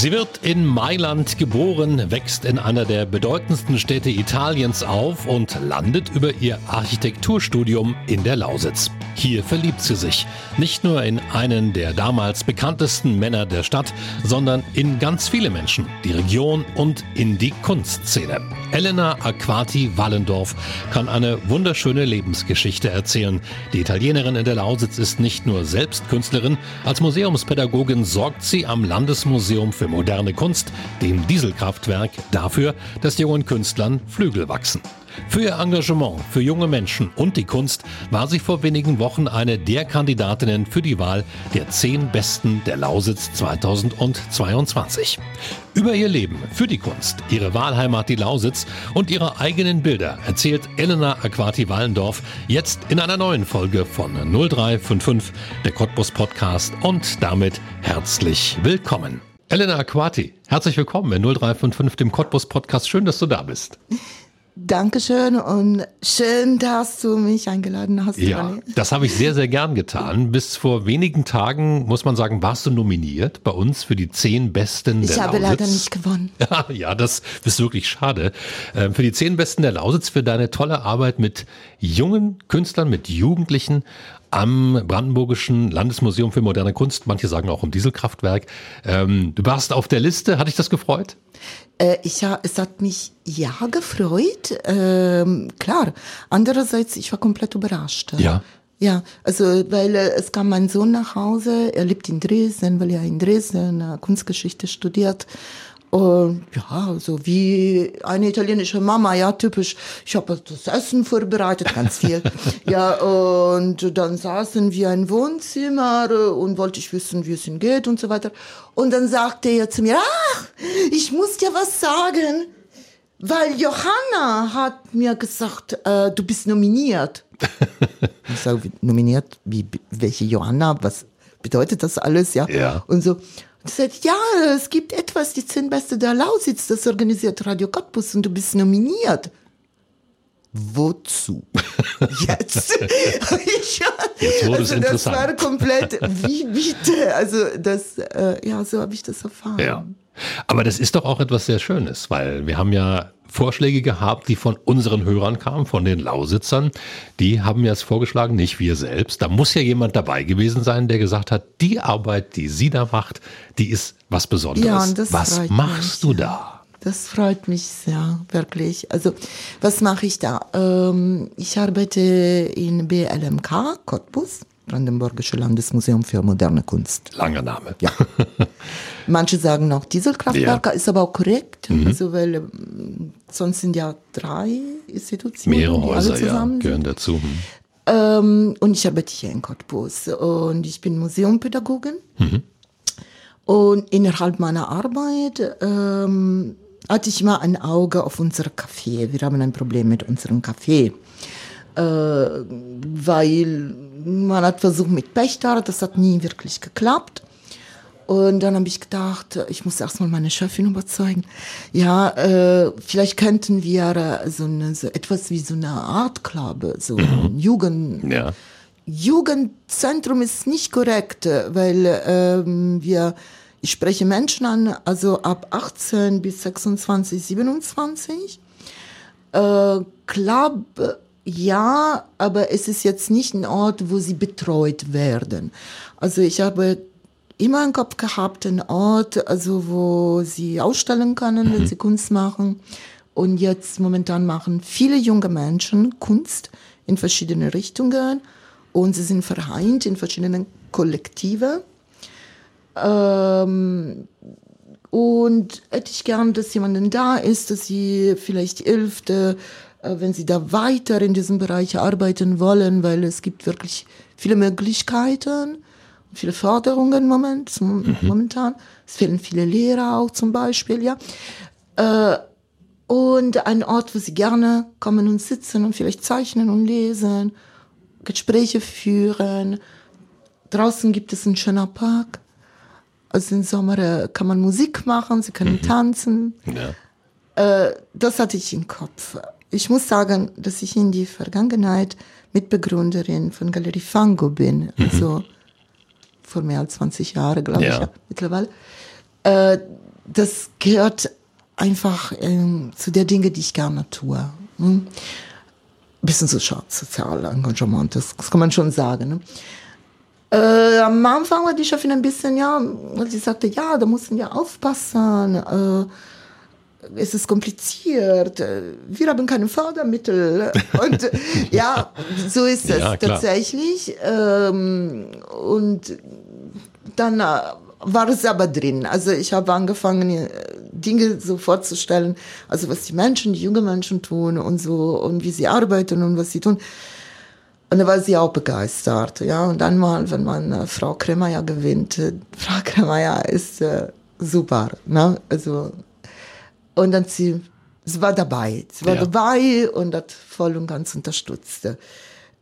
Sie wird in Mailand geboren, wächst in einer der bedeutendsten Städte Italiens auf und landet über ihr Architekturstudium in der Lausitz. Hier verliebt sie sich. Nicht nur in einen der damals bekanntesten Männer der Stadt, sondern in ganz viele Menschen, die Region und in die Kunstszene. Elena Aquati Wallendorf kann eine wunderschöne Lebensgeschichte erzählen. Die Italienerin in der Lausitz ist nicht nur selbst Künstlerin, als Museumspädagogin sorgt sie am Landesmuseum für moderne Kunst, dem Dieselkraftwerk, dafür, dass jungen Künstlern Flügel wachsen. Für ihr Engagement für junge Menschen und die Kunst war sie vor wenigen Wochen eine der Kandidatinnen für die Wahl der zehn Besten der Lausitz 2022. Über ihr Leben für die Kunst, ihre Wahlheimat die Lausitz und ihre eigenen Bilder erzählt Elena Aquati Wallendorf jetzt in einer neuen Folge von 0355, der Cottbus Podcast und damit herzlich willkommen. Elena Aquati, herzlich willkommen in 0355, dem Cottbus Podcast. Schön, dass du da bist. Dankeschön und schön, dass du mich eingeladen hast. Ja, Ronny. das habe ich sehr, sehr gern getan. Bis vor wenigen Tagen, muss man sagen, warst du nominiert bei uns für die zehn Besten der ich Lausitz. Ich habe leider nicht gewonnen. Ja, ja, das ist wirklich schade. Ähm, für die zehn Besten der Lausitz, für deine tolle Arbeit mit jungen Künstlern, mit Jugendlichen am Brandenburgischen Landesmuseum für moderne Kunst. Manche sagen auch im Dieselkraftwerk. Ähm, du warst auf der Liste. Hat dich das gefreut? Äh, ich, es hat mich ja gefreut, ähm, klar. Andererseits, ich war komplett überrascht. Ja. Ja, also weil äh, es kam mein Sohn nach Hause, er lebt in Dresden, weil er in Dresden äh, Kunstgeschichte studiert und ja, so wie eine italienische Mama, ja, typisch. Ich habe das Essen vorbereitet, ganz viel. ja, und dann saßen wir im Wohnzimmer und wollte ich wissen, wie es ihm geht und so weiter. Und dann sagte er zu mir, ach, ich muss dir was sagen, weil Johanna hat mir gesagt, äh, du bist nominiert. ich sage, nominiert? Wie, welche Johanna? Was bedeutet das alles? Ja. ja. Und so. Und sagt, ja, es gibt etwas, die zehn Beste der Lausitz, das organisiert Radio Cottbus und du bist nominiert. Wozu? Jetzt? ich, Jetzt wurde also es interessant. Das war komplett, wie bitte? Also das, äh, ja, so habe ich das erfahren. Ja. Aber das ist doch auch etwas sehr Schönes, weil wir haben ja Vorschläge gehabt, die von unseren Hörern kamen, von den Lausitzern. Die haben mir das vorgeschlagen, nicht wir selbst. Da muss ja jemand dabei gewesen sein, der gesagt hat, die Arbeit, die sie da macht, die ist was Besonderes. Ja, und das was machst mich, du da? Das freut mich sehr, wirklich. Also, was mache ich da? Ähm, ich arbeite in BLMK, Cottbus. Brandenburgische Landesmuseum für moderne Kunst. Langer Name. Ja. Manche sagen noch Dieselkraftwerke, ja. ist aber auch korrekt, mhm. also weil ähm, sonst sind ja drei Institutionen, mehrere Häuser ja, gehören dazu. Mhm. Ähm, und ich arbeite hier in Cottbus und ich bin Museumpädagogin. Mhm. Und innerhalb meiner Arbeit ähm, hatte ich immer ein Auge auf unser Café. Wir haben ein Problem mit unserem Café äh, weil man hat versucht mit Pächter, das hat nie wirklich geklappt. Und dann habe ich gedacht, ich muss erstmal meine Chefin überzeugen. Ja, äh, vielleicht könnten wir äh, so, eine, so etwas wie so eine Art Club, so ein Jugend. Ja. Jugendzentrum ist nicht korrekt, weil ähm, wir, ich spreche Menschen an, also ab 18 bis 26, 27. Äh, Club ja, aber es ist jetzt nicht ein Ort, wo sie betreut werden. Also ich habe immer im Kopf gehabt, einen Ort, also wo sie ausstellen können, mhm. wenn sie Kunst machen. Und jetzt momentan machen viele junge Menschen Kunst in verschiedene Richtungen und sie sind vereint in verschiedenen Kollektive. Ähm, und hätte ich gern, dass jemand da ist, dass sie vielleicht hilft, wenn Sie da weiter in diesem Bereich arbeiten wollen, weil es gibt wirklich viele Möglichkeiten, viele Förderungen moment, mhm. momentan. Es fehlen viele Lehrer auch zum Beispiel, ja. Äh, und ein Ort, wo Sie gerne kommen und sitzen und vielleicht zeichnen und lesen, Gespräche führen. Draußen gibt es einen schönen Park. Also im Sommer äh, kann man Musik machen, Sie können mhm. tanzen. Ja Äh, das hatte ich im Kopf. Ich muss sagen, dass ich in die Vergangenheit Mitbegründerin von Galerie Fango bin. Mhm. Also vor mehr als 20 Jahren, glaube ja. ich, mittlerweile. Äh, das gehört einfach äh, zu der Dinge, die ich gerne tue. Hm? Bisschen so sozial Engagement, das, das, kann man schon sagen. Ne? Äh, am Anfang war die Chefin ein bisschen, ja, weil sie sagte, ja, da mussten wir aufpassen. Äh, es ist kompliziert, wir haben keine Fördermittel. Und ja, so ist es ja, tatsächlich. Ähm, und dann äh, war es aber drin. Also ich habe angefangen, Dinge so vorzustellen, also was die Menschen, die jungen Menschen tun und so und wie sie arbeiten und was sie tun. Und da war sie auch begeistert, ja. Und dann mal, wenn man äh, Frau Kremeyer gewinnt, äh, Frau Kremeyer ist äh, super, ne? Also und dann sie, sie war dabei, sie war ja. dabei und hat voll und ganz unterstützt.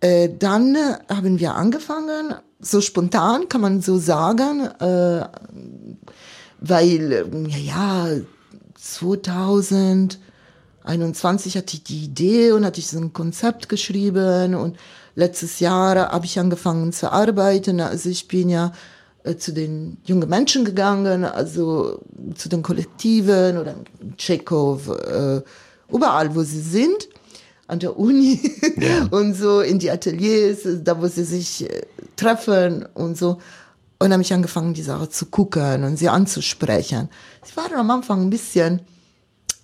Äh, dann haben wir angefangen, so spontan kann man so sagen, äh, weil ja, ja 2021 hatte ich die Idee und hatte ich so ein Konzept geschrieben und letztes Jahr habe ich angefangen zu arbeiten. Also ich bin ja zu den jungen Menschen gegangen, also zu den Kollektiven oder Tschechow, äh, überall, wo sie sind, an der Uni ja. und so in die Ateliers, da wo sie sich äh, treffen und so. Und habe ich angefangen, die Sache zu gucken und sie anzusprechen. Sie waren am Anfang ein bisschen,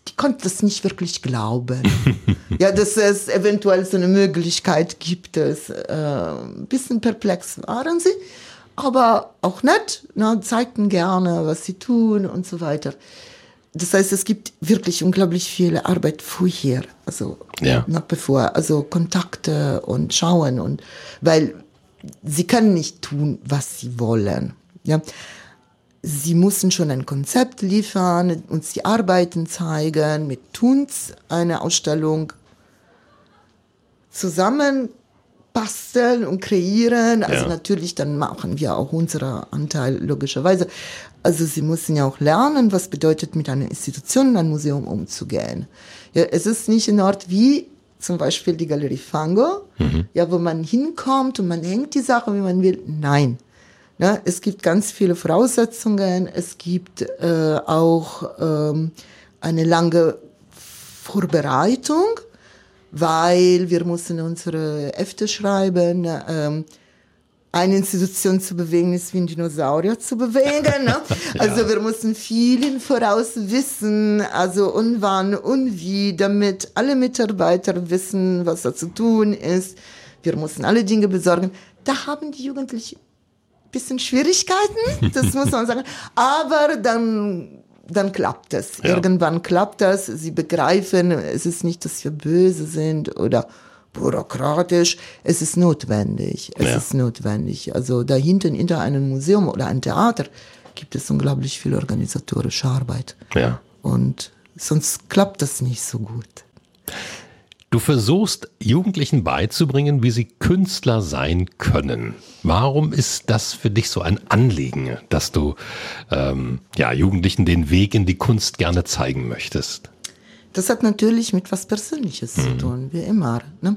die konnten das nicht wirklich glauben. ja, dass es eventuell so eine Möglichkeit gibt. Es, äh, ein bisschen perplex waren sie aber auch nett, ne, zeigten gerne, was sie tun und so weiter. Das heißt, es gibt wirklich unglaublich viel Arbeit vorher, also ja. noch bevor, also Kontakte und Schauen und weil sie können nicht tun, was sie wollen. Ja, sie müssen schon ein Konzept liefern, uns die Arbeiten zeigen, mit Tuns eine Ausstellung zusammen basteln und kreieren. Also ja. natürlich, dann machen wir auch unseren Anteil logischerweise. Also sie müssen ja auch lernen, was bedeutet mit einer Institution, einem Museum umzugehen. Ja, es ist nicht ein Ort wie zum Beispiel die Galerie Fango, mhm. ja, wo man hinkommt und man hängt die Sache, wie man will. Nein. Ja, es gibt ganz viele Voraussetzungen. Es gibt äh, auch ähm, eine lange Vorbereitung weil wir mussten unsere Hefte schreiben. Ähm, eine Institution zu bewegen ist wie ein Dinosaurier zu bewegen. Ne? Also ja. wir mussten viel im Voraus wissen, also und wann und wie, damit alle Mitarbeiter wissen, was da zu tun ist. Wir mussten alle Dinge besorgen. Da haben die Jugendlichen ein bisschen Schwierigkeiten, das muss man sagen. Aber dann dann klappt es. Ja. Irgendwann klappt das. Sie begreifen, es ist nicht, dass wir böse sind oder bürokratisch. Es ist notwendig. Es ja. ist notwendig. Also da hinten, hinter einem Museum oder einem Theater, gibt es unglaublich viel organisatorische Arbeit. Ja. Und sonst klappt das nicht so gut. Du versuchst Jugendlichen beizubringen, wie sie Künstler sein können. Warum ist das für dich so ein Anliegen, dass du ähm, ja, Jugendlichen den Weg in die Kunst gerne zeigen möchtest? Das hat natürlich mit was Persönliches mhm. zu tun, wie immer. Ne?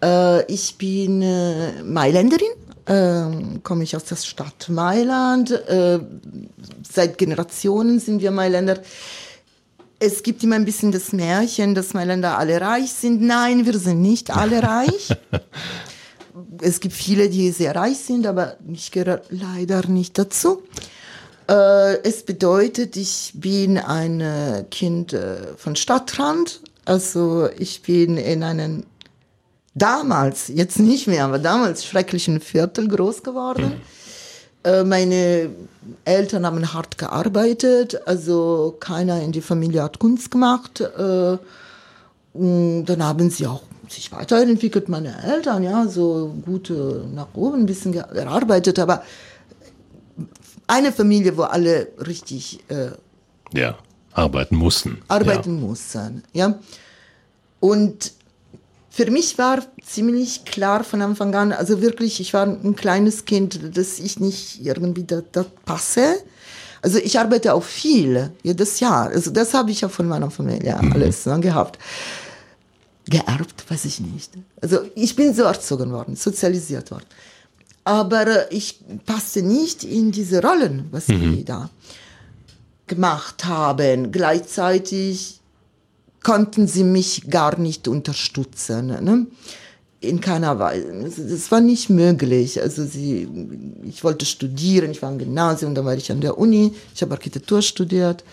Äh, ich bin äh, Mailänderin, äh, komme ich aus der Stadt Mailand. Äh, seit Generationen sind wir Mailänder es gibt immer ein bisschen das Märchen, dass Mailänder alle reich sind. Nein, wir sind nicht alle reich. es gibt viele, die sehr reich sind, aber ich gehöre leider nicht dazu. Äh, es bedeutet, ich bin ein äh, Kind äh, von Stadtrand. Also ich bin in einem damals, jetzt nicht mehr, aber damals schrecklichen Viertel groß geworden. Mhm meine Eltern haben hart gearbeitet, also keiner in der Familie hat Kunst gemacht. Äh, dann haben sie auch sich weiterentwickelt, meine Eltern, ja, so gut nach oben ein bisschen gearbeitet, aber eine Familie, wo alle richtig äh, ja, arbeiten mussten. Arbeiten ja. mussten, ja. Und für mich war ziemlich klar von Anfang an, also wirklich, ich war ein kleines Kind, dass ich nicht irgendwie da, da passe. Also ich arbeite auch viel, jedes Jahr. Also das habe ich ja von meiner Familie alles ne, gehabt. Geerbt, weiß ich nicht. Also ich bin so erzogen worden, sozialisiert worden. Aber ich passte nicht in diese Rollen, was die da gemacht haben. Gleichzeitig konnten sie mich gar nicht unterstützen. Ne? In keiner Weise. Das war nicht möglich. Also sie, ich wollte studieren, ich war im Gymnasium, dann war ich an der Uni, ich habe Architektur studiert.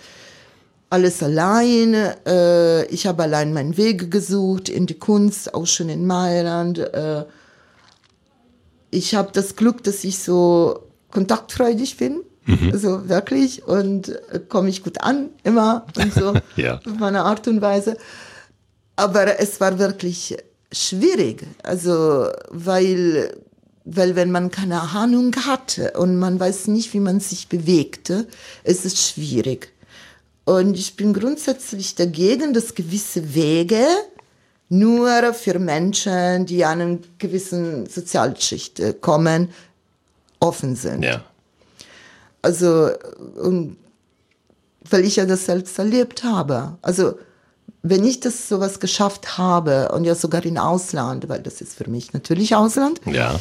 Alles allein. Äh, ich habe allein meinen Weg gesucht in die Kunst, auch schon in Mailand. Äh, ich habe das Glück, dass ich so kontaktfreudig bin. Mhm. Also wirklich und äh, komme ich gut an immer und so Ja. auf meine Art und Weise. Aber es war wirklich schwierig, also weil weil wenn man keine Ahnung hatte und man weiß nicht, wie man sich bewegte, ist es schwierig. Und ich bin grundsätzlich dagegen, dass gewisse Wege nur für Menschen, die an einer gewissen Sozialschicht kommen, offen sind. Ja. Also, und, weil ich ja das selbst erlebt habe. Also, wenn ich das sowas geschafft habe und ja sogar in Ausland, weil das ist für mich natürlich Ausland, Ja.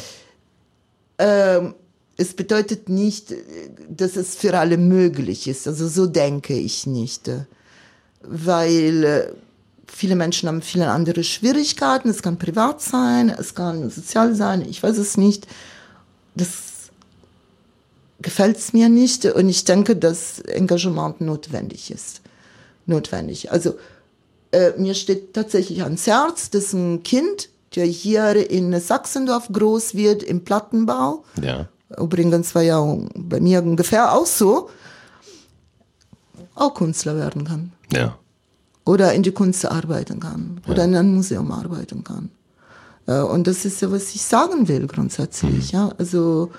ähm, es bedeutet nicht, dass es für alle möglich ist. Also so denke ich nicht. Weil äh, viele Menschen haben viele andere Schwierigkeiten. Es kann privat sein, es kann sozial sein, ich weiß es nicht. Das gefällt es mir nicht und ich denke, dass Engagement notwendig ist. Notwendig. Also äh, mir steht tatsächlich ans Herz, dass ein Kind, der hier in Sachsendorf groß wird, im Plattenbau, Ja. übrigens war ja bei mir ungefähr auch so, auch Künstler werden kann. Ja. Oder in die Kunst arbeiten kann. Oder in einem Museum arbeiten kann. Äh, Und das ist ja, was ich sagen will grundsätzlich. Ja, also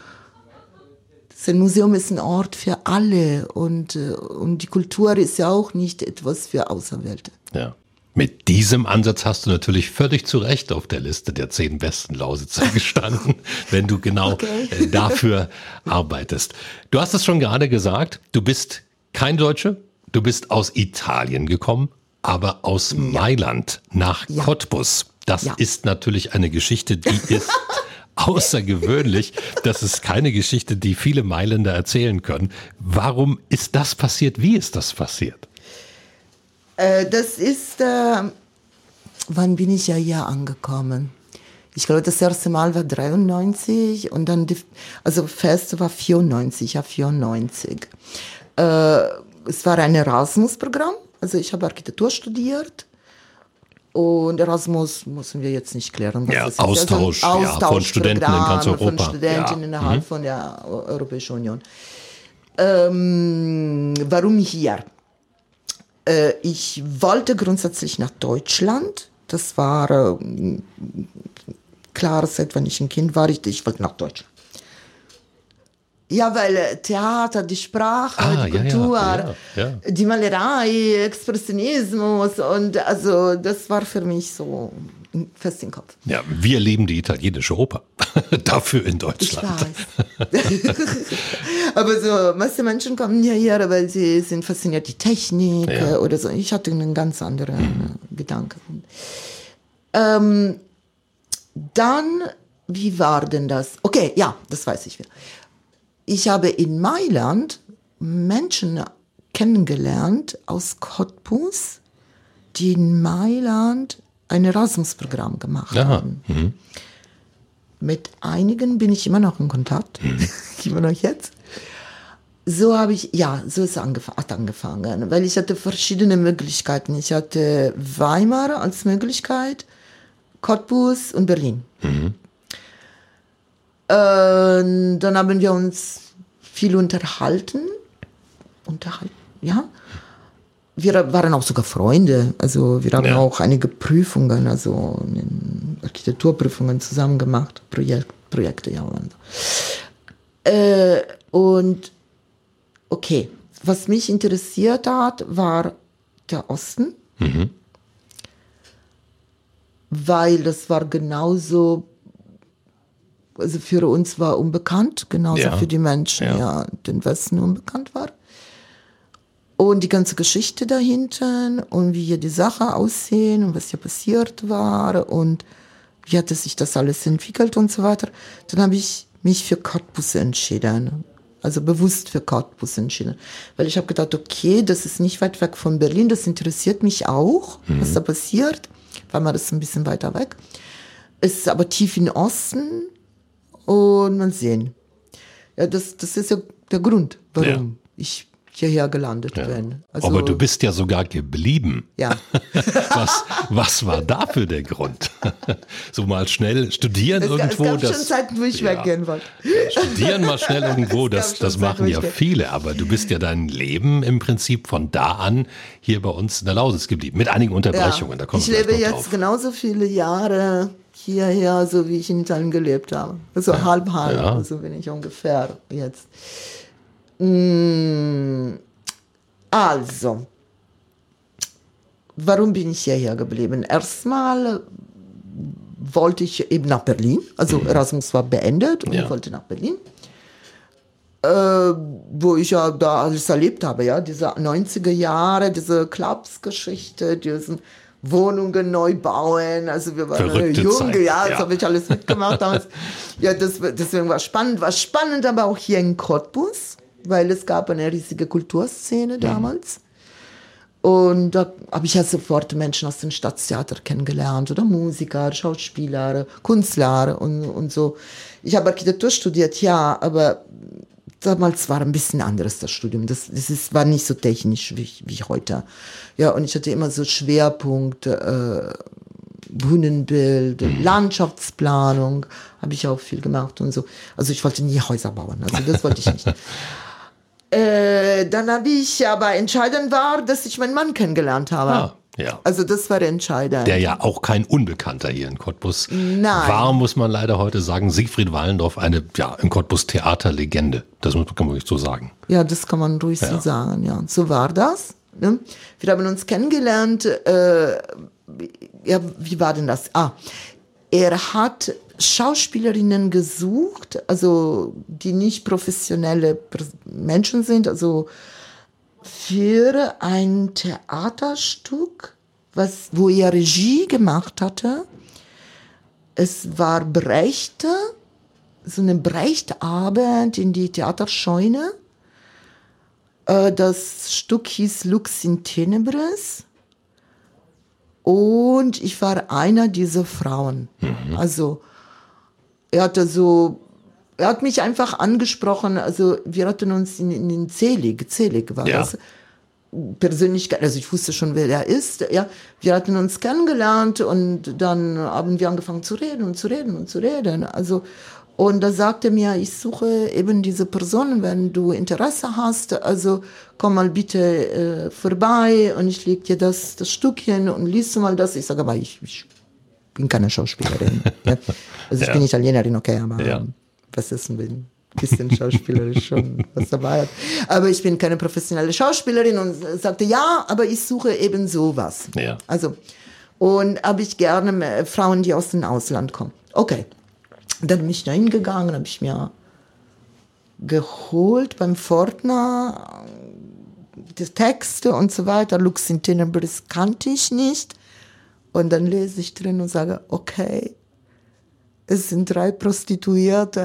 das ein Museum ist ein Ort für alle und, äh, und die Kultur ist ja auch nicht etwas für Auserwählte. Ja. Mit diesem Ansatz hast du natürlich völlig zu Recht auf der Liste der zehn besten Lausitzer gestanden, wenn du genau Okay. äh, dafür arbeitest. Du hast es schon gerade gesagt, du bist kein Deutsche, du bist aus Italien gekommen, aber aus Mailand nach Ja. Cottbus. Das Ja. ist natürlich eine Geschichte, die ist außergewöhnlich. Das ist keine Geschichte, die viele Mailänder erzählen können. Warum ist das passiert? Wie ist das passiert? Äh, das ist, äh, wann bin ich ja hier angekommen? Ich glaube, das erste Mal war 93 und dann, die, also Fest war 94, ja 94. Äh, es war ein Erasmus-Programm, also ich habe Architektur studiert. Und Erasmus müssen wir jetzt nicht klären. was Ja, das ist. Also Austausch, ja, von Studenten in ganz Europa. Von Studenten Ja. Mhm. innerhalb von der Eu- Europäischen Union. Ähm, warum hier? Äh, ich wollte grundsätzlich nach Deutschland. Das war äh, klar, seit wenn ich ein Kind war, ich, ich wollte nach Deutschland. Ja, weil äh, Theater, die Sprache, Ah, die ja, ja, Kultur, ja, ja. die Malerei, Expressionismus und also das war für mich so fest im Kopf. Ja, wir leben die italienische Oper. Dafür in Ich Deutschland. weiß. Aber so, meiste Menschen kommen ja hier, weil sie sind fasziniert die Technik äh, oder so. Ich hatte einen ganz anderen äh, Gedanken. Ähm, dann, wie war denn das? Okay, ja, das weiß ich wieder. Ich habe in Mailand Menschen kennengelernt aus Cottbus, die in Mailand ein Erasmus-Programm gemacht Aha. haben. Mit einigen bin ich immer noch in Kontakt, immer noch jetzt. So habe ich, ja, so ist angef hat angefangen, weil ich hatte verschiedene Möglichkeiten. Ich hatte Weimar als Möglichkeit, Cottbus und Berlin. Äh, dann haben wir uns viel unterhalten. Unterhalten, ja. Wir waren auch sogar Freunde. Also wir haben Ja. auch einige Prüfungen, also Architekturprüfungen zusammen gemacht. Projekt, Projekte, ja. Und, äh, und okay, was mich interessiert hat, war der Osten. Weil das war genauso, also für uns war unbekannt, genauso Ja. für die Menschen, Ja. ja, den Westen unbekannt war. Und die ganze Geschichte dahinter und wie hier die Sache aussehen und was hier passiert war und wie hat sich das alles entwickelt und so weiter. Dann habe ich mich für Cottbus entschieden. Also bewusst für Cottbus entschieden. Weil ich habe gedacht, okay, das ist nicht weit weg von Berlin, das interessiert mich auch, mhm. was da passiert. Weil man das ein bisschen weiter weg. Es ist aber tief im Osten und man sehen. Ja, das, das ist ja der Grund, warum ja. ich hierher gelandet ja. bin. Also, Aber du bist ja sogar geblieben. Ja. was, was war dafür der Grund? so mal schnell studieren es, irgendwo. Es gab das, schon Zeiten, wo ich ja, weggehen wollte. Studieren mal schnell irgendwo, das, das machen ja viele. Aber du bist ja dein Leben im Prinzip von da an hier bei uns in der Lausitz geblieben. Mit einigen Unterbrechungen. Ja, ich lebe jetzt drauf. genauso viele Jahre hierher, so wie ich in Italien gelebt habe. So also halb halb, ja. so bin ich ungefähr jetzt. Mm, also, warum bin ich hierher geblieben? Erstmal wollte ich eben nach Berlin, also mhm. Erasmus war beendet und ja. ich wollte nach Berlin. Äh, wo ich ja da alles erlebt habe, ja, diese 90er Jahre, diese Clubs-Geschichte, diesen Wohnungen neu bauen. Also wir waren Verrückte jung, ja, das ja. habe ich alles mitgemacht damals. ja, das, deswegen war spannend. War spannend aber auch hier in Cottbus weil es gab eine riesige Kulturszene mhm. damals. Und da habe ich ja sofort Menschen aus dem Staatstheater kennengelernt oder Musiker, Schauspieler, Künstler und, und so. Ich habe Architektur studiert, ja, aber damals war ein bisschen anderes das Studium. Das, das ist, war nicht so technisch wie, wie heute. Ja, und ich hatte immer so Schwerpunkt, äh, Bühnenbild, mhm. Landschaftsplanung, habe ich auch viel gemacht und so. Also ich wollte nie Häuser bauen, also das wollte ich nicht. Äh, dann habe ich aber entscheidend war, dass ich meinen Mann kennengelernt habe. Ah, ja. Also das war entscheidend. Der ja auch kein Unbekannter hier in Cottbus Nein. war, muss man leider heute sagen. Siegfried Wallendorf, eine ja in Cottbus Theaterlegende. Das kann man ruhig so sagen. Ja, das kann man ruhig ja. so sagen. Ja, so war das. Ne? Wir haben uns kennengelernt. Äh, ja, wie war denn das? Ah, er hat Schauspielerinnen gesucht, also die nicht professionelle Menschen sind, also für ein Theaterstück, was, wo er Regie gemacht hatte. Es war Brecht, so eine Brechtabend in die Theaterscheune. Äh, das Stück hieß Lux in Tenebres. Und ich war einer dieser Frauen. Mhm. Also er hatte so, er hat mich einfach angesprochen, also wir hatten uns in, in den Zelig, Zelig war ja. das. Persönlichkeit, also ich wusste schon, wer er ist, ja. Wir hatten uns kennengelernt und dann haben wir angefangen zu reden und zu reden und zu reden. Also, und da sagte er mir, ich suche eben diese Person, wenn du Interesse hast, also komm mal bitte äh, vorbei und ich leg dir das, das Stückchen und liest mal das. Ich sage, aber ich, ich bin keine Schauspielerin. ja. Also ich ja. bin Italienerin, okay, aber ja. Was ist ein bisschen schauspielerisch schon was dabei hat. Aber ich bin keine professionelle Schauspielerin und sagte, ja, aber ich suche eben sowas. Ja. Also, und habe ich gerne Frauen, die aus dem Ausland kommen. Okay. Dann bin ich da hingegangen, habe ich mir geholt beim Fortner die Texte und so weiter. Lux in Tenebris kannte ich nicht. Und dann lese ich drin und sage, okay, es sind drei Prostituierte.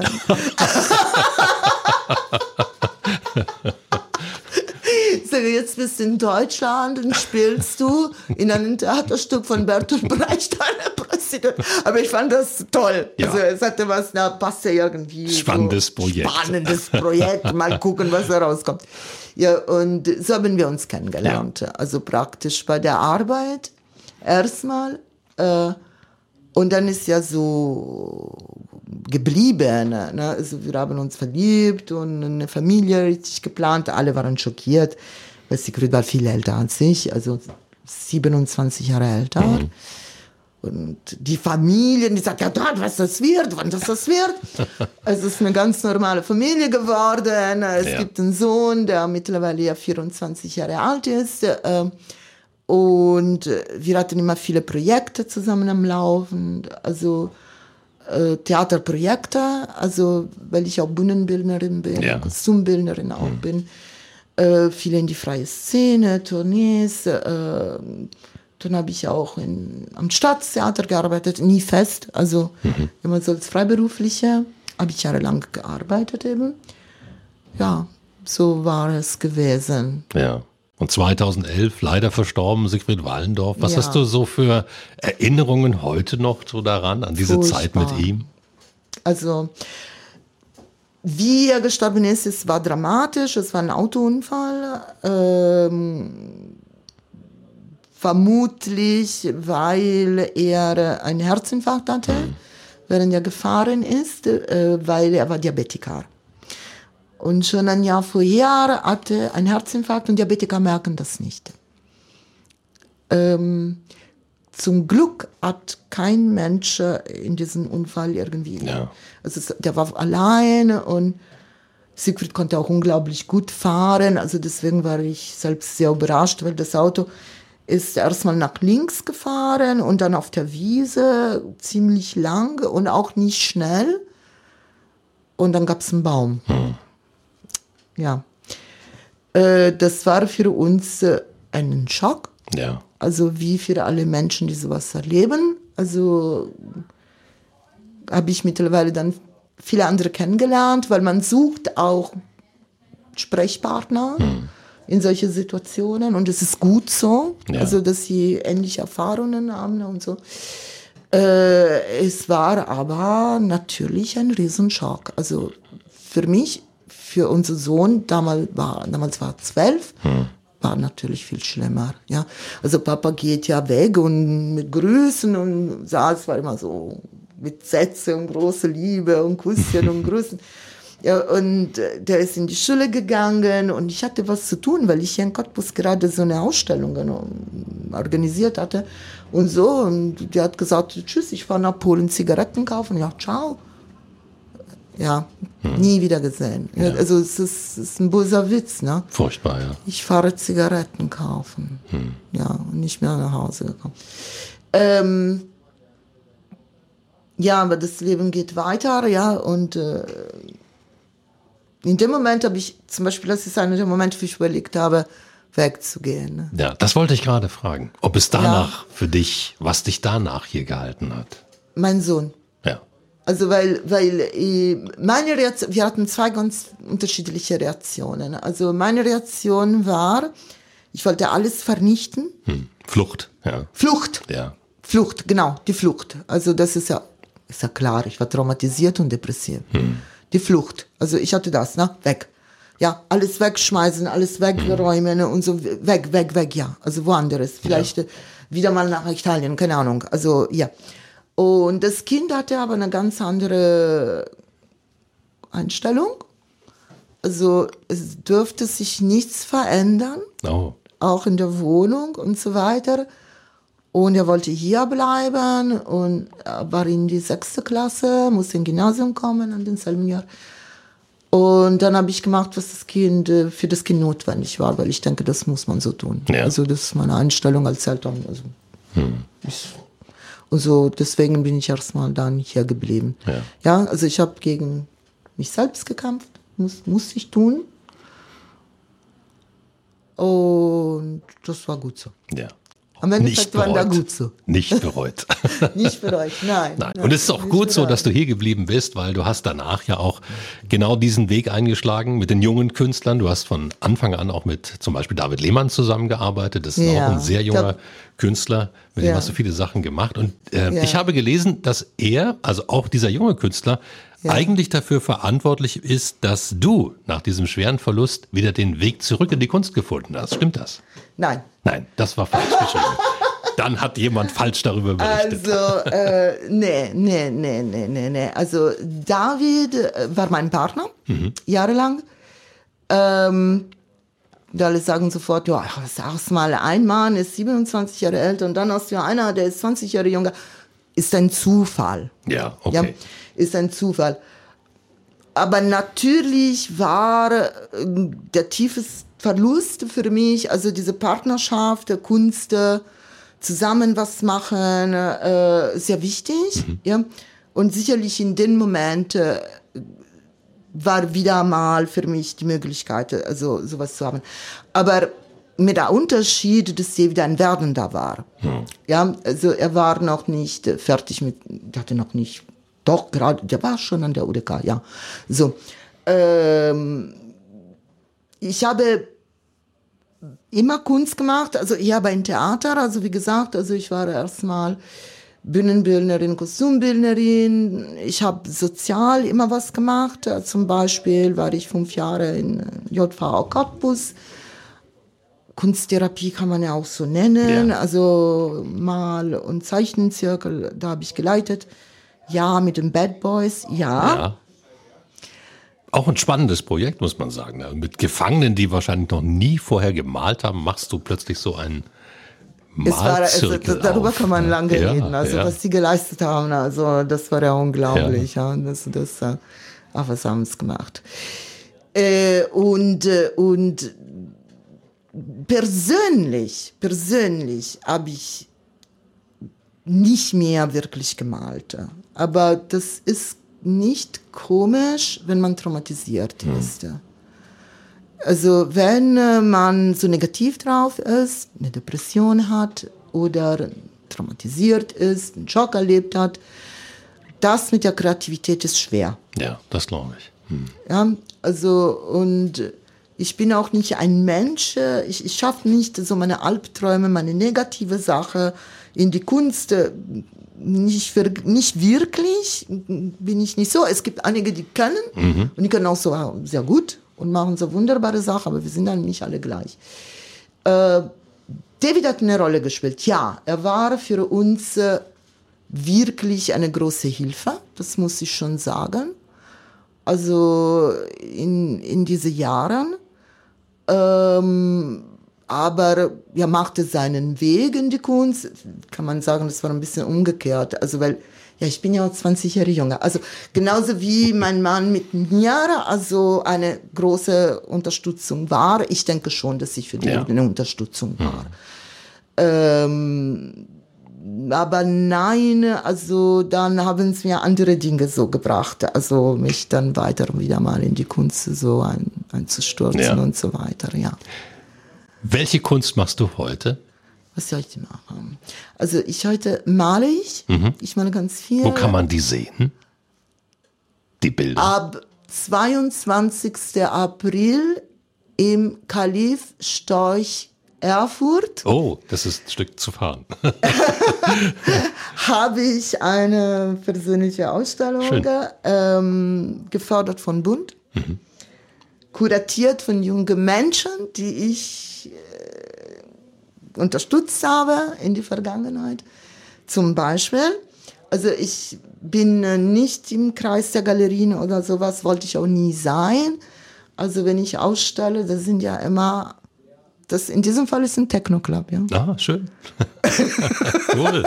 ich sage, jetzt bist du in Deutschland und spielst du in einem Theaterstück von Bertolt Brecht eine Prostituierte. Aber ich fand das toll. Ja. Also es hatte was, na, passt ja irgendwie. Spannendes so Projekt. Spannendes Projekt. Mal gucken, was da rauskommt. Ja, und so haben wir uns kennengelernt. Ja. Also praktisch bei der Arbeit erstmal. Äh, und dann ist ja so geblieben. Ne? Also wir haben uns verliebt und eine Familie richtig geplant. Alle waren schockiert, weil Sigrid war viel älter als ich, also 27 Jahre älter. Mhm. Und die Familien, die sagt, ja dort, was das wird, wann das das wird. Also es ist eine ganz normale Familie geworden. Es ja. gibt einen Sohn, der mittlerweile ja 24 Jahre alt ist. Und äh, wir hatten immer viele Projekte zusammen am Laufen, also äh, Theaterprojekte, also weil ich auch Bühnenbildnerin bin, ja. Kostümbildnerin auch mhm. bin. äh, viel in die freie Szene, Tournees. Äh, dann habe ich auch in, am Staatstheater gearbeitet, nie fest, also mhm. immer so als Freiberufliche habe ich jahrelang gearbeitet eben. Ja, so war es gewesen. Ja. Und 2011 leider verstorben Siegfried Wallendorf. Was ja. hast du so für Erinnerungen heute noch so daran, an diese Furchtbar. Zeit mit ihm? Also, wie er gestorben ist, es war dramatisch, es war ein Autounfall. Ähm, vermutlich, weil er einen Herzinfarkt hatte, mhm. während er gefahren ist, äh, weil er war Diabetiker. Und schon ein Jahr vorher hatte er einen Herzinfarkt und Diabetiker merken das nicht. Ähm, zum Glück hat kein Mensch in diesem Unfall irgendwie. Ja. Also der war allein und Siegfried konnte auch unglaublich gut fahren. Also deswegen war ich selbst sehr überrascht, weil das Auto ist erstmal nach links gefahren und dann auf der Wiese ziemlich lang und auch nicht schnell. Und dann gab es einen Baum. Hm. Ja. Äh, das war für uns äh, ein Schock. Ja. Also wie für alle Menschen, die sowas erleben. Also habe ich mittlerweile dann viele andere kennengelernt, weil man sucht auch Sprechpartner hm. in solche Situationen und es ist gut so, ja. also dass sie ähnliche Erfahrungen haben und so. Äh, es war aber natürlich ein Riesenschock. Also für mich, für unseren Sohn, damals war, damals war zwölf, hm war natürlich viel schlimmer, ja. Also Papa geht ja weg und mit Grüßen und saß war immer so mit Sätze und große Liebe und Küsschen und Grüßen. Ja, und äh, der ist in die Schule gegangen und ich hatte was zu tun, weil ich hier in Cottbus gerade so eine Ausstellung organisiert hatte und so. Und der hat gesagt, tschüss, ich fahre nach Polen Zigaretten kaufen. Ja, ciao. Ja, hm. nie wieder gesehen. Ja. Also es ist, es ist, ein böser Witz, ne? Furchtbar, ja. Ich fahre Zigaretten kaufen. Hm. Ja, und nicht mehr nach Hause gekommen. Ähm, ja, aber das Leben geht weiter, ja, und äh, in dem Moment habe ich, zum Beispiel, das ist einer der Momente, wo ich überlegt habe, wegzugehen. Ne? Ja, das wollte ich gerade fragen. Ob es danach ja. für dich, was dich danach hier gehalten hat? Mein Sohn. Also weil, weil äh, meine Reaktion, wir hatten zwei ganz unterschiedliche Reaktionen. Also meine Reaktion war, ich wollte alles vernichten. Hm. Flucht, ja. Flucht. Ja. Flucht, genau, die Flucht. Also das ist ja ist ja klar, ich war traumatisiert und depressiv. Hm. Die Flucht. Also ich hatte das, ne? Weg. Ja, alles wegschmeißen, alles wegräumen hm. und so weg, weg, weg, ja. Also woanders. Vielleicht ja. wieder mal nach Italien, keine Ahnung. Also ja. Und das Kind hatte aber eine ganz andere Einstellung. Also es dürfte sich nichts verändern. Oh. Auch in der Wohnung und so weiter. Und er wollte hier bleiben und war in die sechste Klasse, musste ins Gymnasium kommen an demselben Jahr. Und dann habe ich gemacht, was das Kind, äh, für das Kind notwendig war, weil ich denke, das muss man so tun. Ja. Also das ist meine Einstellung als Eltern. Also, hm. Und so, deswegen bin ich erstmal dann hier geblieben. Ja, ja also ich habe gegen mich selbst gekämpft, muss, muss ich tun. Und das war gut so. Ja. Am Endeffekt waren da gut so. Nicht bereut. nicht bereut, nein, nein. nein. Und es ist auch gut bereut. so, dass du hier geblieben bist, weil du hast danach ja auch genau diesen Weg eingeschlagen mit den jungen Künstlern. Du hast von Anfang an auch mit zum Beispiel David Lehmann zusammengearbeitet. Das ist ja, auch ein sehr junger glaub, Künstler, mit dem hast du viele Sachen gemacht. Und äh, ja. ich habe gelesen, dass er, also auch dieser junge Künstler, ja. eigentlich dafür verantwortlich ist, dass du nach diesem schweren Verlust wieder den Weg zurück in die Kunst gefunden hast. Stimmt das? Nein. Nein, das war falsch geschrieben. Dann hat jemand falsch darüber berichtet. Also, äh, nee, nee, nee, nee, nee, nee. Also, David äh, war mein Partner, mhm. jahrelang. Ähm, alle sagen sofort, ja, sag's mal, ein Mann ist 27 Jahre älter und dann hast du einer, der ist 20 Jahre jünger. Ist ein Zufall. Ja, okay. Ja, ist ein Zufall. Aber natürlich war äh, der tiefes Verlust für mich, also diese Partnerschaft, der Kunst, äh, zusammen was machen, äh, sehr wichtig. Mhm. Ja? Und sicherlich in dem Moment, äh, war wieder mal für mich die Möglichkeit, also sowas zu haben. Aber mit der Unterschied, dass er wieder ein Werdender war. Hm. Ja, also er war noch nicht fertig mit, der hatte noch nicht, doch gerade, der war schon an der UDK, ja. So, ähm, ich habe immer Kunst gemacht, also ich habe ein Theater, also wie gesagt, also ich war erstmal Bühnenbildnerin, Kostümbildnerin. Ich habe sozial immer was gemacht. Zum Beispiel war ich fünf Jahre in JVA Cottbus. Kunsttherapie kann man ja auch so nennen. Ja. Also Mal- und Zeichnenzirkel, da habe ich geleitet. Ja, mit den Bad Boys, ja. ja. Auch ein spannendes Projekt, muss man sagen. Mit Gefangenen, die wahrscheinlich noch nie vorher gemalt haben, machst du plötzlich so einen es war, es, darüber kann man lange ja, reden, also ja. was sie geleistet haben, also das war ja unglaublich, ja, ja das, das äh, auch was haben sie gemacht. Äh, und, äh, und persönlich, persönlich habe ich nicht mehr wirklich gemalt, aber das ist nicht komisch, wenn man traumatisiert hm. ist. Also wenn äh, man so negativ drauf ist, eine Depression hat oder traumatisiert ist, einen Schock erlebt hat, das mit der Kreativität ist schwer. Ja, das glaube ich. Hm. Ja, also und ich bin auch nicht ein Mensch, äh, ich, ich schaffe nicht so meine Albträume, meine negative Sache in die Kunst äh, nicht, für, nicht wirklich, bin ich nicht so. Es gibt einige, die können mhm. und die können auch so sehr gut und machen so wunderbare Sachen, aber wir sind dann nicht alle gleich. Äh, David hat eine Rolle gespielt. Ja, er war für uns äh, wirklich eine große Hilfe, das muss ich schon sagen. Also in, in diese Jahren. Ähm, aber er machte seinen Weg in die Kunst. Kann man sagen, das war ein bisschen umgekehrt. Also weil ja, ich bin ja auch 20 Jahre jünger. Also genauso wie mein Mann mit mir also eine große Unterstützung war. Ich denke schon, dass ich für die ja. eine Unterstützung war. Mhm. Ähm, aber nein, also dann haben es mir andere Dinge so gebracht, also mich dann weiter wieder mal in die Kunst so ein, einzustürzen ja. und so weiter, ja. Welche Kunst machst du heute? Was soll ich denn machen? Also ich heute male ich. Mhm. Ich male ganz viel. Wo kann man die sehen? Die Bilder. Ab 22. April im Kalif Storch Erfurt. Oh, das ist ein Stück zu fahren. habe ich eine persönliche Ausstellung ähm, gefördert von Bund, mhm. Kuratiert von jungen Menschen, die ich unterstützt habe in die Vergangenheit. Zum Beispiel, also ich bin äh, nicht im Kreis der Galerien oder sowas, wollte ich auch nie sein. Also wenn ich ausstelle, das sind ja immer, das in diesem Fall ist ein Techno-Club, ja. Ah, schön. cool.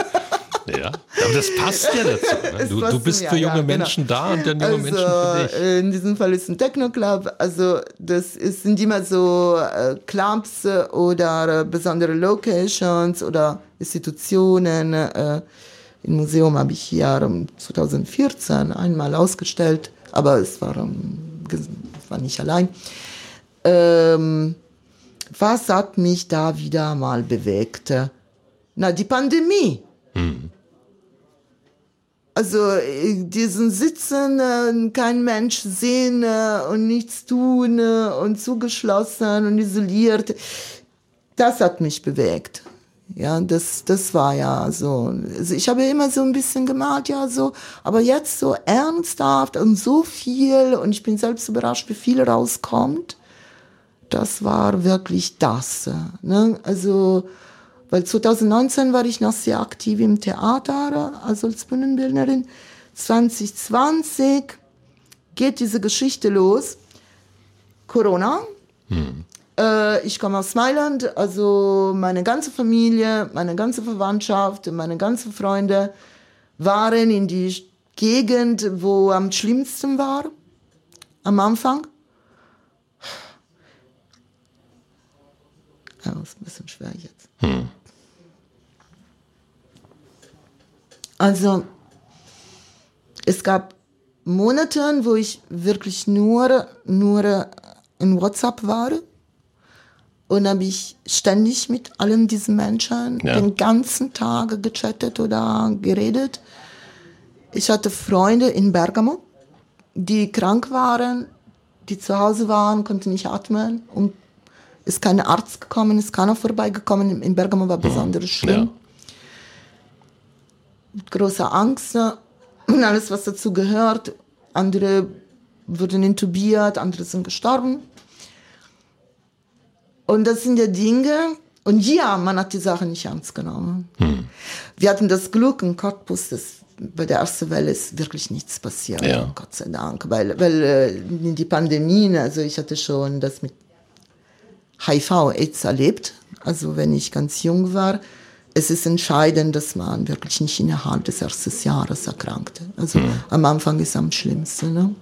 Ja, aber das passt ja dazu. Ne? Du, du, bist für junge ja, genau. Menschen da und dann junge also, Menschen für dich. Äh, in diesem Fall ist ein Techno-Club. Also das ist, sind immer so äh, Clubs oder äh, besondere Locations oder Institutionen. Äh, Im Museum habe ich hier 2014 einmal ausgestellt, aber es war, ähm, war nicht allein. Ähm, was hat mich da wieder mal bewegt? Na, die Pandemie. Also äh, diesen Sitzen, äh, kein Mensch sehen äh, und nichts tun und zugeschlossen und isoliert, das hat mich bewegt. Ja, das, das war ja so. Also ich habe immer so ein bisschen gemalt, ja, so, aber jetzt so ernsthaft und so viel und ich bin selbst überrascht, wie viel rauskommt. Das war wirklich das. Ne? Also, weil 2019 war ich noch sehr aktiv im Theater, also als Bühnenbildnerin. 2020 geht diese Geschichte los. Corona. Hm. Äh, ich komme aus Mailand, also meine ganze Familie, meine ganze Verwandtschaft, meine ganzen Freunde waren in die Gegend, wo am schlimmsten war, am Anfang. Ja, ist ein bisschen schwer jetzt. Hm. Also es gab Monaten, wo ich wirklich nur, nur in WhatsApp war. Und habe ich ständig mit allen diesen Menschen Ja. den ganzen Tag gechattet oder geredet. Ich hatte Freunde in Bergamo, die krank waren, die zu Hause waren, konnten nicht atmen. Und ist kein Arzt gekommen, ist keiner vorbeigekommen. In Bergamo war besonders schlimm. Ja. Mit großer Angst ne? und alles, was dazu gehört. Andere wurden intubiert, andere sind gestorben. Und das sind ja Dinge, und ja, man hat die Sache nicht ernst genommen. Wir hatten das Glück in Cottbus, dass bei der ersten Welle ist wirklich nichts passiert. Ja. Gott sei Dank. Weil, weil äh, die Pandemien, also ich hatte schon das mit HIV-Aids erlebt, also wenn ich ganz jung war. Es ist entscheidend, dass man wirklich nicht innerhalb des ersten Jahres erkrankte. Also am Anfang ist am schlimmsten. Ne?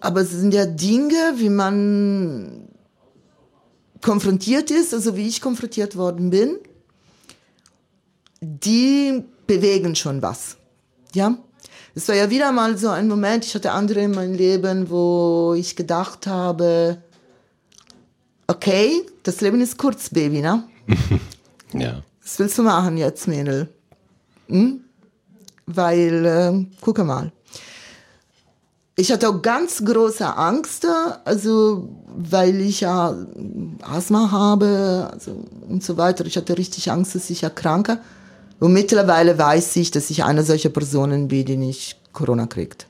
Aber es sind ja Dinge, wie man konfrontiert ist, also wie ich konfrontiert worden bin, die bewegen schon was. Ja? Es war ja wieder mal so ein Moment, ich hatte andere in meinem Leben, wo ich gedacht habe, okay, das Leben ist kurz, Baby, ne? Ja. Was willst du machen jetzt, Mädel? Hm? Weil, äh, guck mal. Ich hatte auch ganz große Angst, also weil ich ja Asthma habe also, und so weiter. Ich hatte richtig Angst, dass ich erkranke. Und mittlerweile weiß ich, dass ich eine solcher Person bin, die nicht Corona kriegt.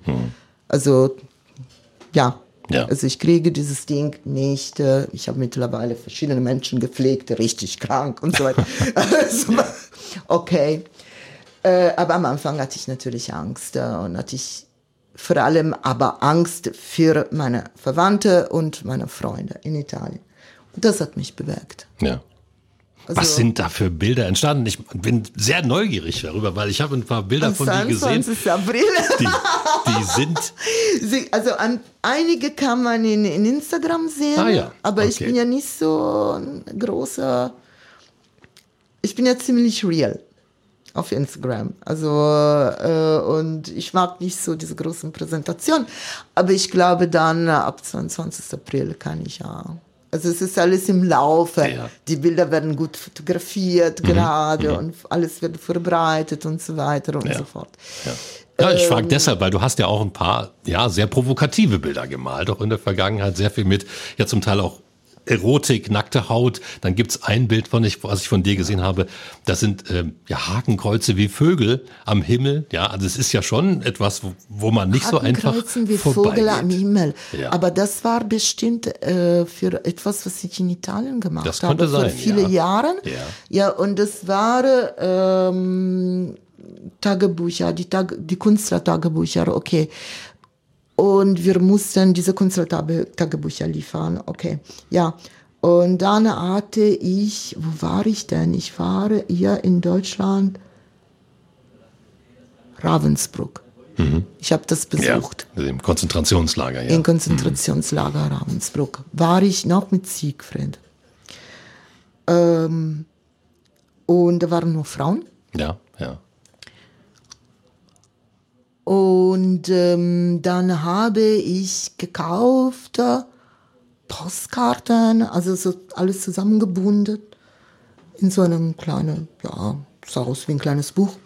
Also, ja. Ja. Also ich kriege dieses Ding nicht. äh, Ich habe mittlerweile verschiedene Menschen gepflegt, richtig krank und so weiter. also, okay. Äh, aber am Anfang hatte ich natürlich Angst äh, und hatte ich vor allem aber Angst für meine Verwandte und meine Freunde in Italien. Und das hat mich bewegt. Ja. Also, Was sind da für Bilder entstanden? Ich bin sehr neugierig darüber, weil ich habe ein paar Bilder von dir gesehen. 22. April. Die, die sind, Sie, also an, einige kann man in, in Instagram sehen, Ah ja, aber ich okay. bin ja nicht so ein großer. Ich bin ja ziemlich real auf Instagram. Also äh, und ich mag nicht so diese großen Präsentationen, aber ich glaube dann ab 22. April kann ich ja. Also es ist alles im Laufe. Ja. Die Bilder werden gut fotografiert gerade und alles wird verbreitet und so weiter und Ja. so fort. ja, ich Ähm. frage deshalb, weil du hast ja auch ein paar, ja, sehr provokative Bilder gemalt, auch in der Vergangenheit sehr viel mit, ja zum Teil auch Erotik, nackte Haut. Dann gibt's ein Bild, von ich, was ich von dir gesehen habe. Das sind ähm, ja Hakenkreuze wie Vögel am Himmel. Ja, also es ist ja schon etwas, wo, wo man nicht so einfach wie Vogel am. Himmel. Ja. Aber das war bestimmt äh, für etwas, was ich in Italien gemacht Das habe könnte vor sein, viele ja. Jahren. Ja. ja, und das war ähm, Tagebücher, die, Tag, die Künstlertagebücher, okay. Und wir mussten diese Künstlertagebücher liefern, okay. Ja, und dann hatte ich, wo war ich denn? Ich war hier in Deutschland, Ravensbrück. Ich habe das Mhm. Ja, besucht. im Konzentrationslager, ja. In Konzentrationslager Ravensbrück. War ich noch mit Siegfried. Ähm, und da waren nur Frauen. Ja, ja. Und ähm, dann habe ich gekauft äh, Postkarten, also so alles zusammengebunden in so einem kleinen, ja, sah aus wie ein kleines Buch.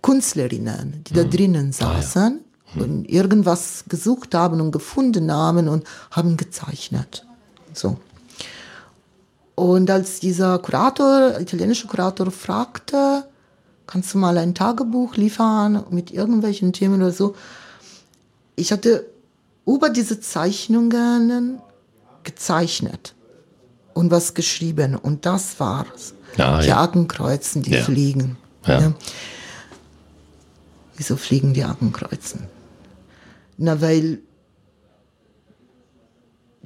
Künstlerinnen, die da drinnen saßen und irgendwas gesucht haben und gefunden haben und haben gezeichnet. So. Und als dieser Kurator, italienische Kurator, fragte, kannst du mal ein Tagebuch liefern mit irgendwelchen Themen oder so, ich hatte über diese Zeichnungen gezeichnet und was geschrieben und das war's. Ah, die ja. Hakenkreuzen, die Ja. fliegen. Ja. Ja. Wieso fliegen die Hakenkreuzen? Na, weil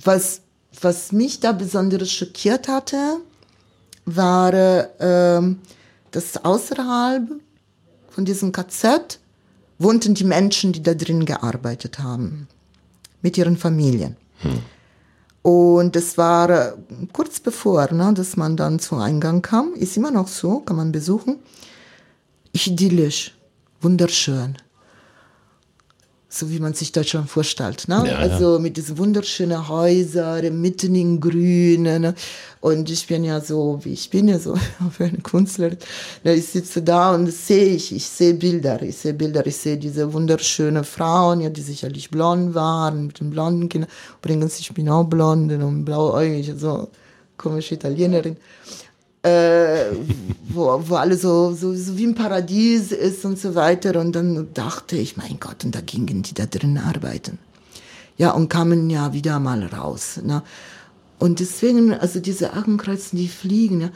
was, was mich da besonders schockiert hatte, war, ähm, dass außerhalb von diesem KZ wohnten die Menschen, die da drin gearbeitet haben, mit ihren Familien. Und das war äh, kurz bevor, ne, dass man dann zum Eingang kam, ist immer noch so, kann man besuchen. Idyllisch, wunderschön. So wie man sich Deutschland vorstellt. Ne? Ja, also mit diesen wunderschönen Häusern, mitten in Grün. Ne? Und ich bin ja so, wie ich bin, ja so für eine Künstlerin. Ne? Ich sitze da und sehe ich, ich sehe Bilder, ich sehe Bilder, ich sehe diese wunderschönen Frauen, ja, die sicherlich blond waren, mit den blonden Kindern. Übrigens, ich bin auch blond und blauäugig, so komische Italienerin äh, wo, wo alles so, so, so wie im Paradies ist und so weiter. Und dann dachte ich, mein Gott, und da gingen die da drin arbeiten. Ja, und kamen ja wieder mal raus. Ne? Und deswegen, also diese Augenkreuzen, die fliegen, ne?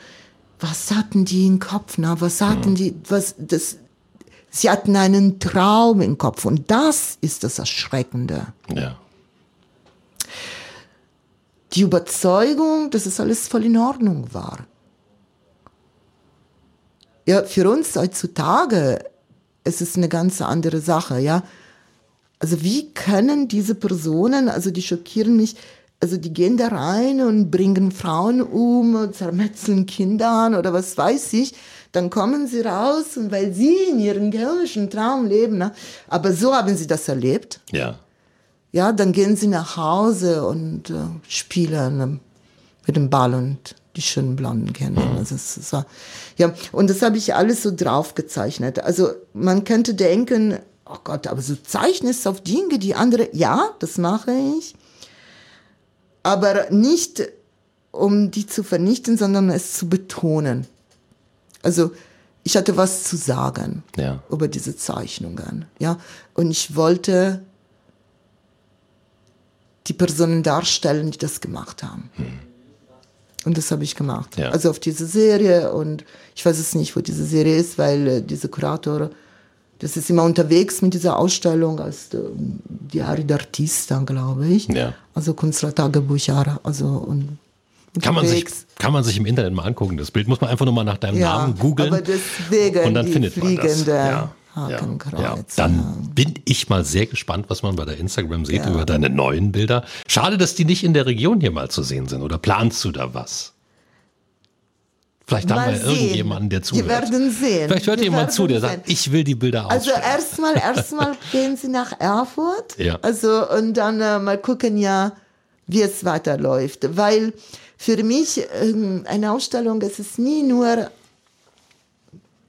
was hatten die im Kopf? Ne? Was hatten die, was, das, sie hatten einen Traum im Kopf. Und das ist das Erschreckende. Ja. Die Überzeugung, dass es alles voll in Ordnung war ja, für uns heutzutage ist es eine ganz andere Sache, ja. Also wie können diese Personen, also die schockieren mich, also die gehen da rein und bringen Frauen um, zermetzeln Kinder oder was weiß ich, dann kommen sie raus und weil sie in ihrem gehirnischen Traum leben, ne? aber so haben sie das erlebt. Ja. Ja, dann gehen sie nach Hause und äh, spielen mit dem Ball und die schönen blonden Kinder. Also es war, ja, und das habe ich alles so drauf gezeichnet. Also man könnte denken, oh Gott, aber so zeichnest auf Dinge, die andere, ja, das mache ich, aber nicht um die zu vernichten, sondern es zu betonen. Also ich hatte was zu sagen Ja. über diese Zeichnungen, ja, und ich wollte die Personen darstellen, die das gemacht haben. Und das habe ich gemacht. Ja. Also auf diese Serie und ich weiß es nicht, wo diese Serie ist, weil äh, diese Kurator, das ist immer unterwegs mit dieser Ausstellung als äh, Diari d'Artista, glaube ich. Ja. Also Künstlertagebuchjahre, also und Kann man, sich, kann man sich im Internet mal angucken. Das Bild muss man einfach nur mal nach deinem Namen googeln. aber deswegen und dann die findet man das. Ja. Hakenkreuz. Ja, ja. Dann bin ich mal sehr gespannt, was man bei der Instagram sieht Ja. über deine neuen Bilder. Schade, dass die nicht in der Region hier mal zu sehen sind. Oder planst du da was? Vielleicht haben wir sehen. irgendjemanden, der zuhört. Wir werden sehen. Vielleicht hört Wir jemand zu, der werden sagt, sehen. ich will die Bilder Also ausstellen. erstmal, erstmal gehen Sie nach Erfurt. Ja. Also und dann äh, mal gucken ja, wie es weiterläuft. Weil für mich ähm, eine Ausstellung, es ist nie nur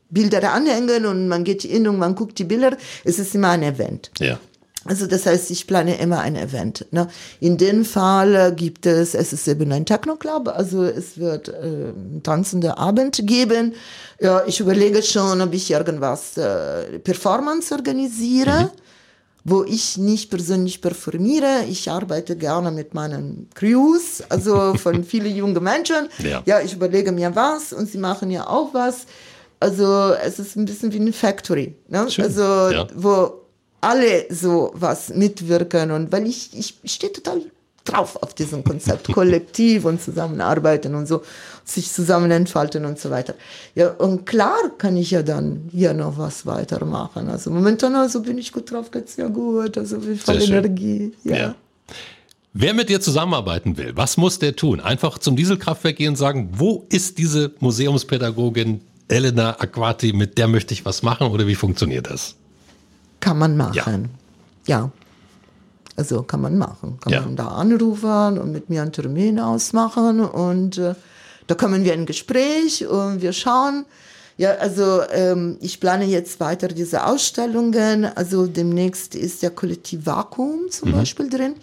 Bilder anhängen und man geht hin und man guckt die Bilder. Es ist immer ein Event. ja. Also das heißt, ich plane immer ein Event. Ne? In dem Fall äh, gibt es, es ist eben ein Techno-Club, also es wird äh, einen tanzenden Abend geben. Ja, ich überlege schon, ob ich irgendwas äh, Performance organisiere, wo ich nicht persönlich performiere. Ich arbeite gerne mit meinen Crews, also von vielen jungen Menschen. Ja. ja, ich überlege mir was und sie machen ja auch was. Also es ist ein bisschen wie eine Factory. Ne? Schön, Also ja. wo alle so was mitwirken und weil ich, ich stehe total drauf auf diesem Konzept, kollektiv und zusammenarbeiten und so, sich zusammen entfalten und so weiter. Ja, und klar kann ich ja dann hier noch was weitermachen. Also momentan also bin ich gut drauf, geht's mir gut, also wie voll schön. Energie. Ja. Ja. Wer mit dir zusammenarbeiten will, was muss der tun? Einfach zum Dieselkraftwerk gehen und sagen, wo ist diese Museumspädagogin Elena Aquati, mit der möchte ich was machen oder wie funktioniert das? Kann man machen. Ja. Also kann man machen. Kann Ja. man da anrufen und mit mir einen Termin ausmachen und äh, da kommen wir in ein Gespräch und wir schauen. Ja, also ähm, ich plane jetzt weiter diese Ausstellungen. Also demnächst ist der Kollektiv Vakuum zum Beispiel drin.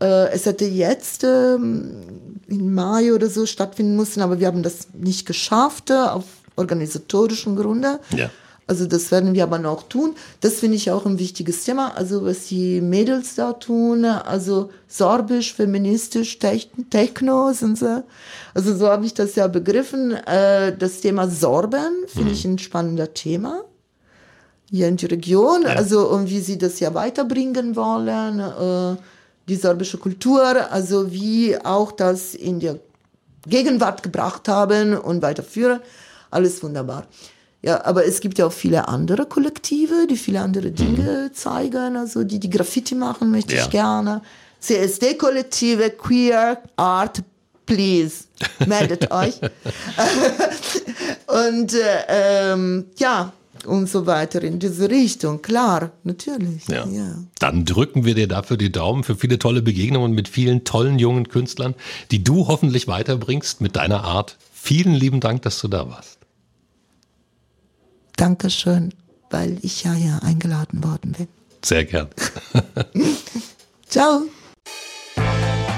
Äh, es hätte jetzt ähm, im Mai oder so stattfinden müssen, aber wir haben das nicht geschafft äh, auf organisatorischen Gründe. Ja. Also das werden wir aber noch tun. Das finde ich auch ein wichtiges Thema. Also was die Mädels da tun, also sorbisch, feministisch, Tech- Techno sind sie. Also so habe ich das ja begriffen. Äh, Das Thema Sorben finde ich ein spannender Thema hier in die Region. Also und wie sie das ja weiterbringen wollen, äh, die sorbische Kultur, also wie auch das in der Gegenwart gebracht haben und weiterführen. Alles wunderbar. Ja, aber es gibt ja auch viele andere Kollektive, die viele andere Dinge zeigen, also die die Graffiti machen, möchte Ja. ich gerne. CSD-Kollektive, Queer Art, please, meldet euch. Und äh, ähm, ja, und so weiter in diese Richtung. Klar, natürlich. Ja. ja. Dann drücken wir dir dafür die Daumen für viele tolle Begegnungen mit vielen tollen jungen Künstlern, die du hoffentlich weiterbringst mit deiner Art. Vielen lieben Dank, dass du da warst. Dankeschön, weil ich ja hier eingeladen worden bin. Sehr gern. Ciao.